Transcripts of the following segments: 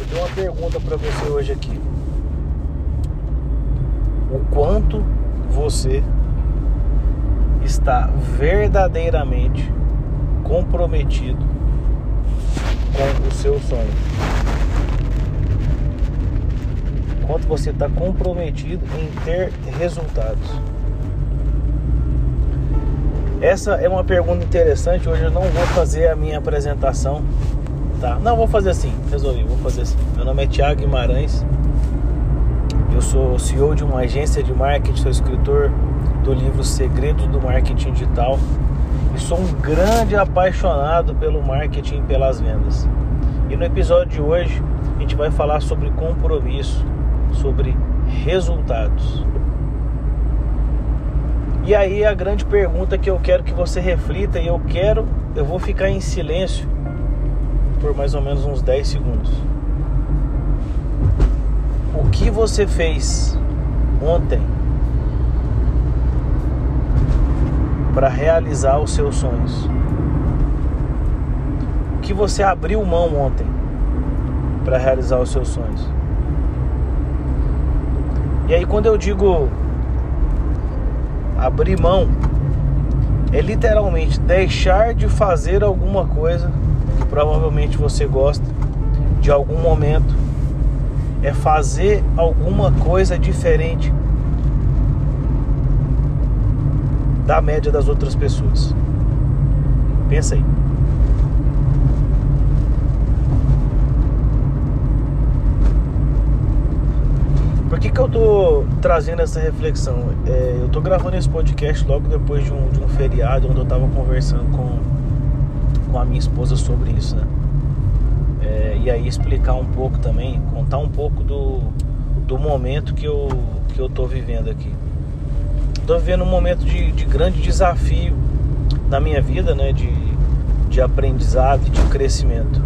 Eu tenho uma pergunta para você hoje aqui. O quanto você está verdadeiramente comprometido com o seu sonho? Quanto você está comprometido em ter resultados? Essa é uma pergunta interessante. Hoje eu não vou fazer a minha apresentação, tá? Não, vou fazer assim. Resolvi, vou fazer assim. Meu nome é Tiago Guimarães. Eu sou CEO de uma agência de marketing, sou escritor do livro Segredos do Marketing Digital e sou um grande apaixonado pelo marketing e pelas vendas. E no episódio de hoje a gente vai falar sobre compromisso, sobre resultados. E aí a grande pergunta que eu quero que você reflita e eu quero, eu vou ficar em silêncio por mais ou menos uns 10 segundos. O que você fez ontem para realizar os seus sonhos? O que você abriu mão ontem para realizar os seus sonhos? E aí quando eu digo abrir mão é literalmente deixar de fazer alguma coisa provavelmente você gosta de algum momento. É fazer alguma coisa diferente da média das outras pessoas. Pensa aí. Por que, que eu tô trazendo essa reflexão? É, eu tô gravando esse podcast logo depois de um, de um feriado onde eu tava conversando com, com a minha esposa sobre isso, né? É, e aí explicar um pouco também, contar um pouco do, do momento que eu, que eu tô vivendo aqui. Tô vivendo um momento de, de grande desafio na minha vida, né? De, de aprendizado e de crescimento.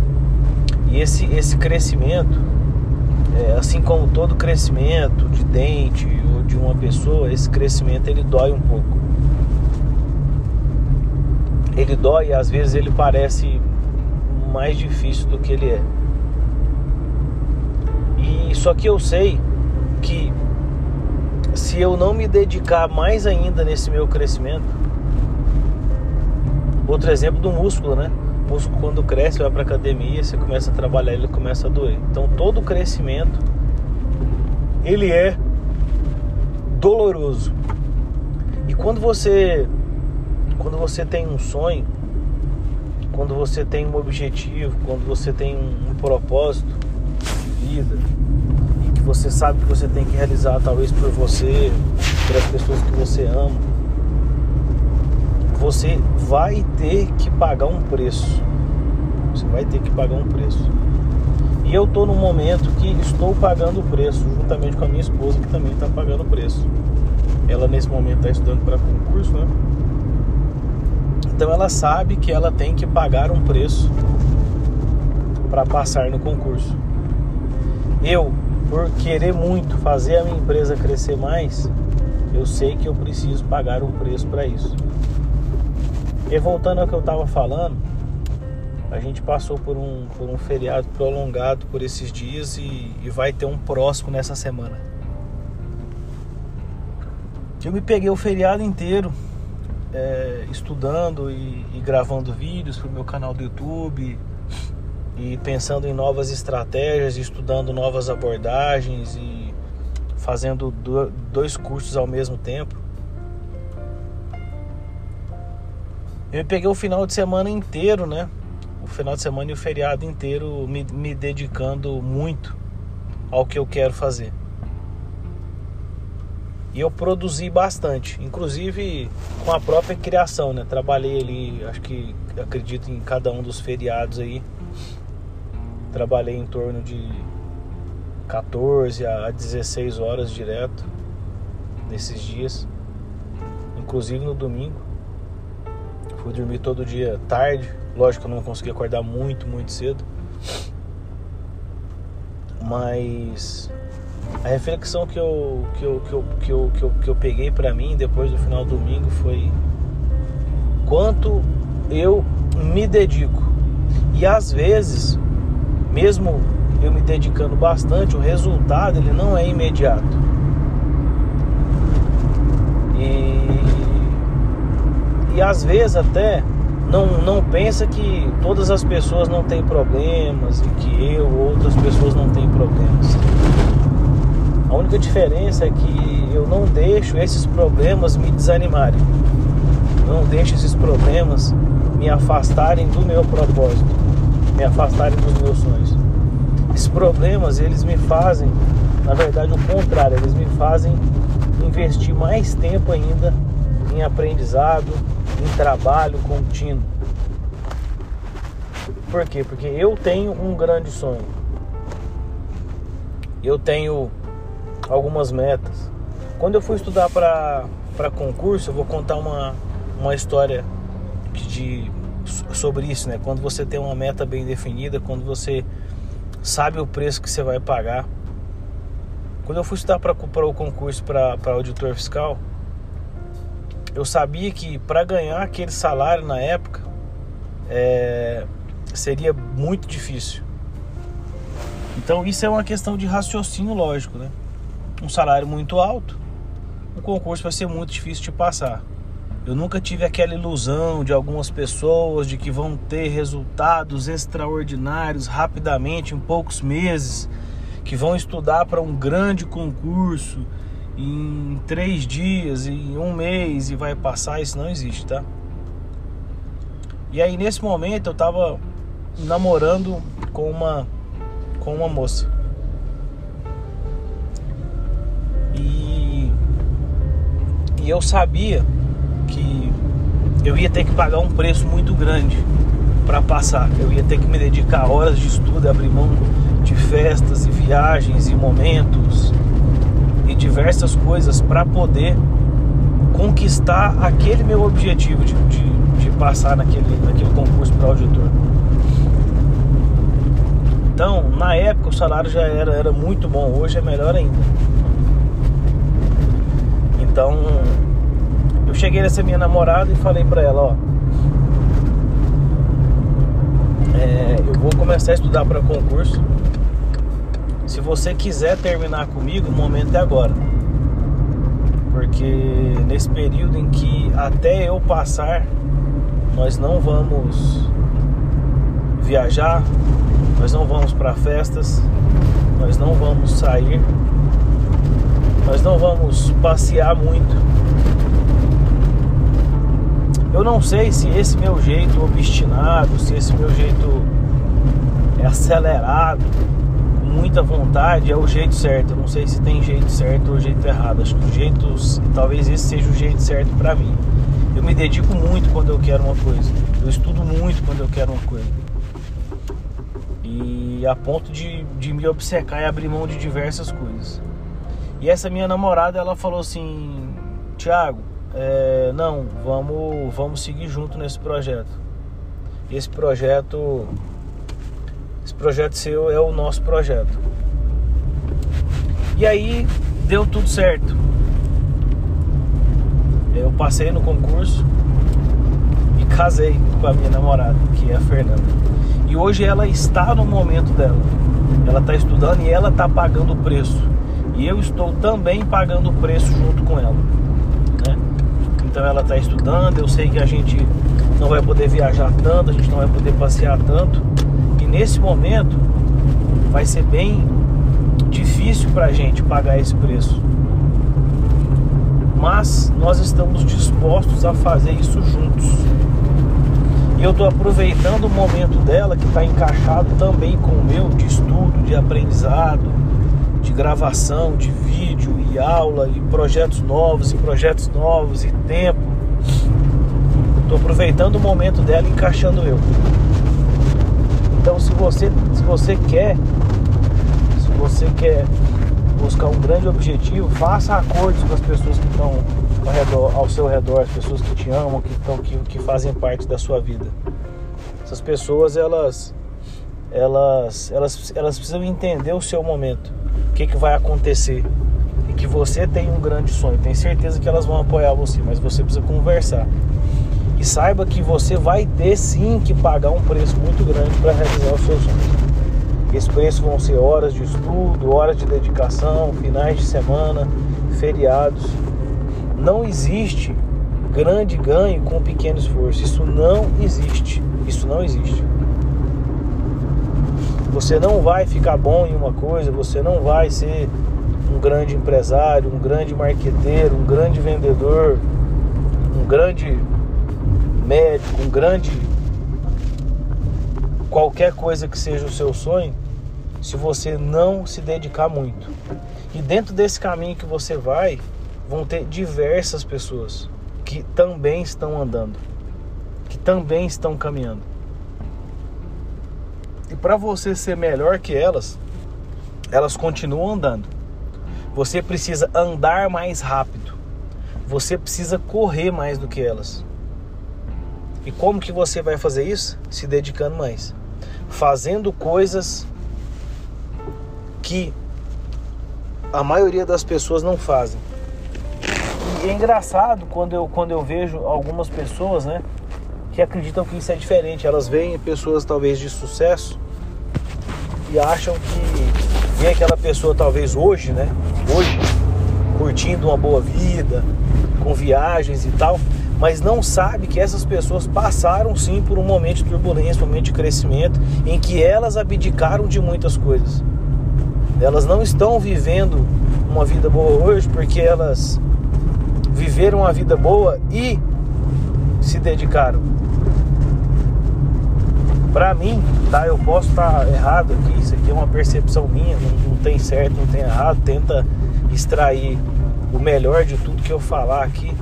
E esse, esse crescimento é, assim como todo crescimento de dente ou de uma pessoa, esse crescimento ele dói um pouco. Ele dói e às vezes ele parece mais difícil do que ele é. E só que eu sei que se eu não me dedicar mais ainda nesse meu crescimento, outro exemplo do músculo, né? músculo quando cresce, vai para academia, você começa a trabalhar, ele começa a doer. Então todo crescimento ele é doloroso. E quando você quando você tem um sonho, quando você tem um objetivo, quando você tem um, propósito de vida e que você sabe que você tem que realizar talvez por você, pelas pessoas que você ama, você vai ter que pagar um preço. Você vai ter que pagar um preço. E eu estou num momento que estou pagando o preço, juntamente com a minha esposa, que também está pagando o preço. Ela nesse momento está estudando para concurso, né? Então ela sabe que ela tem que pagar um preço para passar no concurso. Eu, por querer muito fazer a minha empresa crescer mais, eu sei que eu preciso pagar um preço para isso. E voltando ao que eu estava falando, a gente passou por um, por um feriado prolongado por esses dias e, e vai ter um próximo nessa semana. Eu me peguei o feriado inteiro é, estudando e, e gravando vídeos para o meu canal do YouTube e pensando em novas estratégias, estudando novas abordagens e fazendo dois cursos ao mesmo tempo. Eu peguei o final de semana inteiro, né? O final de semana e o feriado inteiro me, me dedicando muito ao que eu quero fazer. E eu produzi bastante, inclusive com a própria criação, né? Trabalhei ali, acho que acredito em cada um dos feriados aí. Trabalhei em torno de 14 a 16 horas direto nesses dias, inclusive no domingo. Fui dormir todo dia tarde. Lógico que eu não consegui acordar muito, muito cedo. Mas a reflexão que eu, que eu, que eu, que eu, que eu, que eu peguei para mim depois do final do domingo foi quanto eu me dedico. E às vezes, mesmo eu me dedicando bastante, o resultado ele não é imediato. E, e às vezes até não, não pensa que todas as pessoas não têm problemas e que eu ou outras pessoas não têm problemas. A única diferença é que eu não deixo esses problemas me desanimarem. Não deixo esses problemas me afastarem do meu propósito, me afastarem dos meus sonhos. Esses problemas, eles me fazem, na verdade, o contrário, eles me fazem investir mais tempo ainda em aprendizado, em trabalho contínuo. Por quê? Porque eu tenho um grande sonho. Eu tenho algumas metas. Quando eu fui estudar para concurso, eu vou contar uma, uma história de, sobre isso, né? Quando você tem uma meta bem definida, quando você sabe o preço que você vai pagar. Quando eu fui estudar para o concurso para auditor fiscal, eu sabia que para ganhar aquele salário na época é, seria muito difícil. Então isso é uma questão de raciocínio lógico, né? Um salário muito alto, um concurso vai ser muito difícil de passar. Eu nunca tive aquela ilusão de algumas pessoas de que vão ter resultados extraordinários rapidamente, em poucos meses, que vão estudar para um grande concurso em três dias, em um mês e vai passar. Isso não existe, tá? E aí nesse momento eu tava namorando com uma com uma moça. E eu sabia que eu ia ter que pagar um preço muito grande para passar. Eu ia ter que me dedicar horas de estudo, abrir mão de festas e viagens e momentos e diversas coisas para poder conquistar aquele meu objetivo de, de, de passar naquele, naquele concurso para auditor. Então, na época o salário já era, era muito bom, hoje é melhor ainda. Então, eu cheguei nessa minha namorada e falei pra ela, ó. É, eu vou começar a estudar para concurso. Se você quiser terminar comigo, o momento é agora. Porque nesse período em que até eu passar, nós não vamos viajar, nós não vamos para festas, nós não vamos sair, nós não vamos passear muito eu não sei se esse meu jeito obstinado, se esse meu jeito é acelerado, com muita vontade, é o jeito certo. Eu não sei se tem jeito certo ou jeito errado. Acho que o jeito, talvez esse seja o jeito certo para mim. Eu me dedico muito quando eu quero uma coisa. Eu estudo muito quando eu quero uma coisa. E a ponto de, de me obcecar e abrir mão de diversas coisas. E essa minha namorada, ela falou assim: Tiago, é, não, vamos, vamos seguir junto nesse projeto. Esse projeto, esse projeto seu é o nosso projeto. E aí deu tudo certo. Eu passei no concurso e casei com a minha namorada, que é a Fernanda. E hoje ela está no momento dela. Ela está estudando e ela está pagando o preço. E eu estou também pagando o preço junto com ela então ela está estudando. Eu sei que a gente não vai poder viajar tanto, a gente não vai poder passear tanto. E nesse momento vai ser bem difícil para a gente pagar esse preço. Mas nós estamos dispostos a fazer isso juntos. E eu estou aproveitando o momento dela que está encaixado também com o meu de estudo, de aprendizado, de gravação, de vídeo e aula e projetos novos e projetos novos e tempo. Estou aproveitando o momento dela e encaixando eu. Então se você, se você quer, se você quer buscar um grande objetivo, faça acordos com as pessoas que estão ao, redor, ao seu redor, as pessoas que te amam, que, estão, que, que fazem parte da sua vida. Essas pessoas, elas, elas, elas, elas precisam entender o seu momento o que, que vai acontecer e que você tem um grande sonho. Tenho certeza que elas vão apoiar você, mas você precisa conversar. E saiba que você vai ter sim que pagar um preço muito grande para realizar os seus sonhos. Esse preço vão ser horas de estudo, horas de dedicação, finais de semana, feriados. Não existe grande ganho com pequeno esforço. Isso não existe. Isso não existe. Você não vai ficar bom em uma coisa, você não vai ser um grande empresário, um grande marqueteiro, um grande vendedor, um grande médico, um grande qualquer coisa que seja o seu sonho, se você não se dedicar muito. E dentro desse caminho que você vai, vão ter diversas pessoas que também estão andando, que também estão caminhando. E para você ser melhor que elas, elas continuam andando. Você precisa andar mais rápido. Você precisa correr mais do que elas. E como que você vai fazer isso? Se dedicando mais fazendo coisas que a maioria das pessoas não fazem. E é engraçado quando eu, quando eu vejo algumas pessoas, né, que acreditam que isso é diferente. Elas veem pessoas talvez de sucesso e acham que vem aquela pessoa talvez hoje, né, hoje curtindo uma boa vida, com viagens e tal, mas não sabe que essas pessoas passaram sim por um momento de turbulência, um momento de crescimento, em que elas abdicaram de muitas coisas. Elas não estão vivendo uma vida boa hoje porque elas viveram uma vida boa e se dedicaram. Para mim, tá? Eu posso estar errado aqui, isso aqui é uma percepção minha, não, não tem certo, não tem errado, tenta extrair o melhor de tudo que eu falar aqui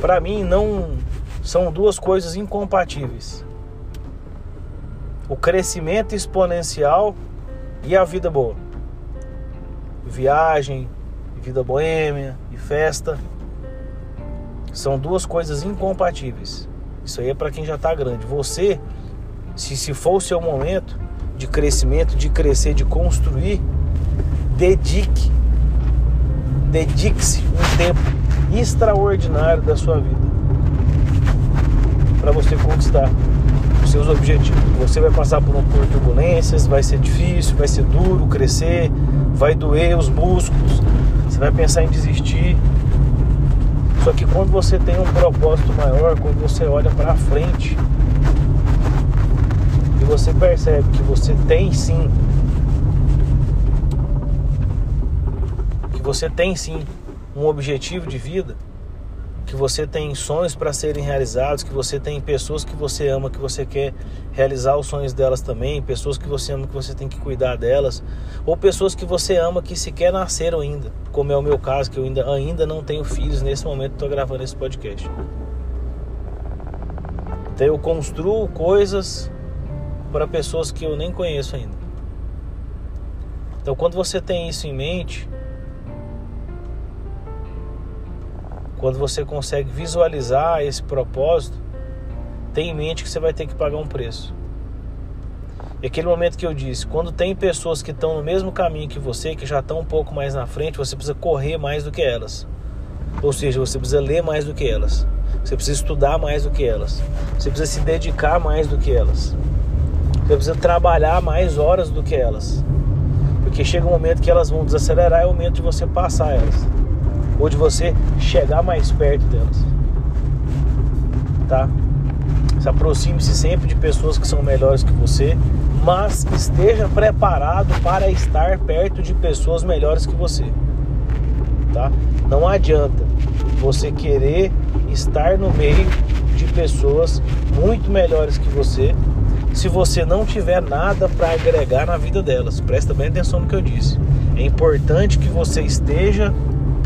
para mim não são duas coisas incompatíveis. O crescimento exponencial e a vida boa. Viagem, vida boêmia e festa são duas coisas incompatíveis. Isso aí é para quem já está grande. Você, se, se for o seu momento de crescimento, de crescer, de construir, dedique, dedique-se um tempo extraordinário da sua vida para você conquistar os seus objetivos. Você vai passar por, um, por turbulências, vai ser difícil, vai ser duro crescer, vai doer os músculos, você vai pensar em desistir. Só que quando você tem um propósito maior, quando você olha para frente e você percebe que você tem sim que você tem sim um objetivo de vida, que você tem sonhos para serem realizados, que você tem pessoas que você ama, que você quer realizar os sonhos delas também, pessoas que você ama, que você tem que cuidar delas, ou pessoas que você ama que sequer nasceram ainda, como é o meu caso, que eu ainda, ainda não tenho filhos nesse momento que estou gravando esse podcast. Então eu construo coisas para pessoas que eu nem conheço ainda. Então quando você tem isso em mente, Quando você consegue visualizar esse propósito, tenha em mente que você vai ter que pagar um preço. E aquele momento que eu disse, quando tem pessoas que estão no mesmo caminho que você, que já estão um pouco mais na frente, você precisa correr mais do que elas. Ou seja, você precisa ler mais do que elas. Você precisa estudar mais do que elas. Você precisa se dedicar mais do que elas. Você precisa trabalhar mais horas do que elas. Porque chega um momento que elas vão desacelerar, é o momento de você passar elas ou de você chegar mais perto delas. Tá? Se aproxime-se sempre de pessoas que são melhores que você, mas esteja preparado para estar perto de pessoas melhores que você. Tá? Não adianta você querer estar no meio de pessoas muito melhores que você se você não tiver nada para agregar na vida delas. Presta bem atenção no que eu disse. É importante que você esteja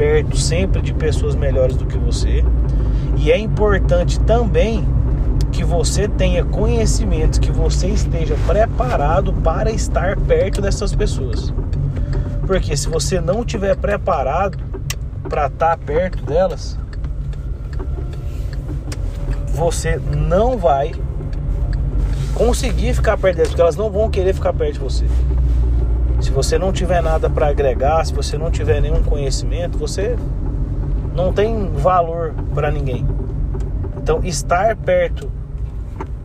perto sempre de pessoas melhores do que você. E é importante também que você tenha conhecimentos, que você esteja preparado para estar perto dessas pessoas. Porque se você não estiver preparado para estar perto delas, você não vai conseguir ficar perto delas, porque elas não vão querer ficar perto de você. Se você não tiver nada para agregar, se você não tiver nenhum conhecimento, você não tem valor para ninguém. Então, estar perto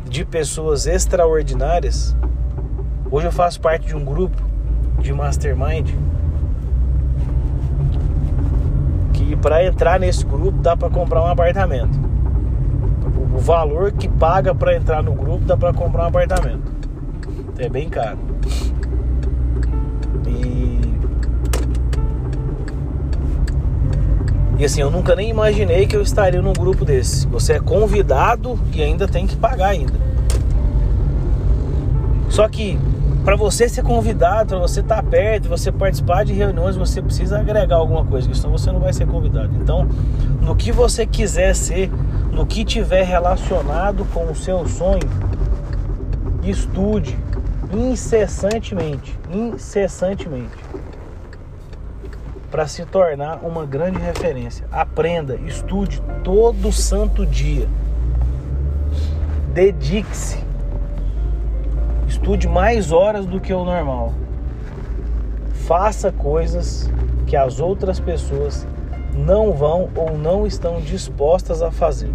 de pessoas extraordinárias Hoje eu faço parte de um grupo de mastermind que para entrar nesse grupo dá para comprar um apartamento. O valor que paga para entrar no grupo dá para comprar um apartamento. É bem caro. E assim, eu nunca nem imaginei que eu estaria num grupo desse. Você é convidado e ainda tem que pagar ainda. Só que para você ser convidado, para você estar tá perto, você participar de reuniões, você precisa agregar alguma coisa, senão você não vai ser convidado. Então, no que você quiser ser, no que tiver relacionado com o seu sonho, estude incessantemente, incessantemente para se tornar uma grande referência. Aprenda, estude todo santo dia. Dedique-se. Estude mais horas do que o normal. Faça coisas que as outras pessoas não vão ou não estão dispostas a fazer.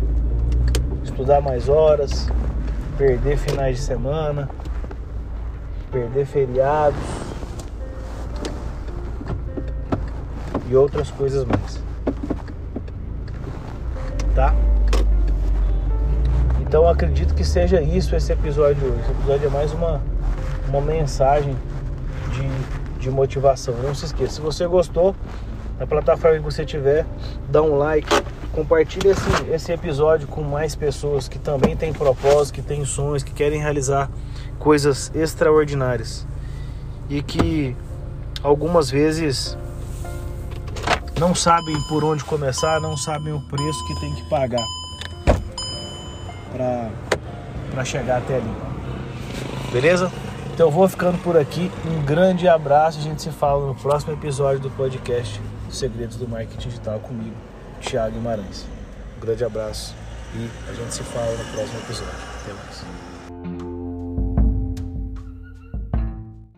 Estudar mais horas, perder finais de semana, perder feriados e outras coisas mais. Tá? Então acredito que seja isso esse episódio hoje. Esse episódio é mais uma, uma mensagem de, de motivação. Não se esqueça, se você gostou, na plataforma que você tiver, dá um like, compartilhe esse, esse episódio com mais pessoas que também têm propósito, que têm sonhos, que querem realizar coisas extraordinárias. E que algumas vezes não sabem por onde começar, não sabem o preço que tem que pagar para chegar até ali. Beleza? Então eu vou ficando por aqui. Um grande abraço. A gente se fala no próximo episódio do podcast Segredos do Marketing Digital comigo, Thiago Guimarães. Um grande abraço e a gente se fala no próximo episódio. Até mais.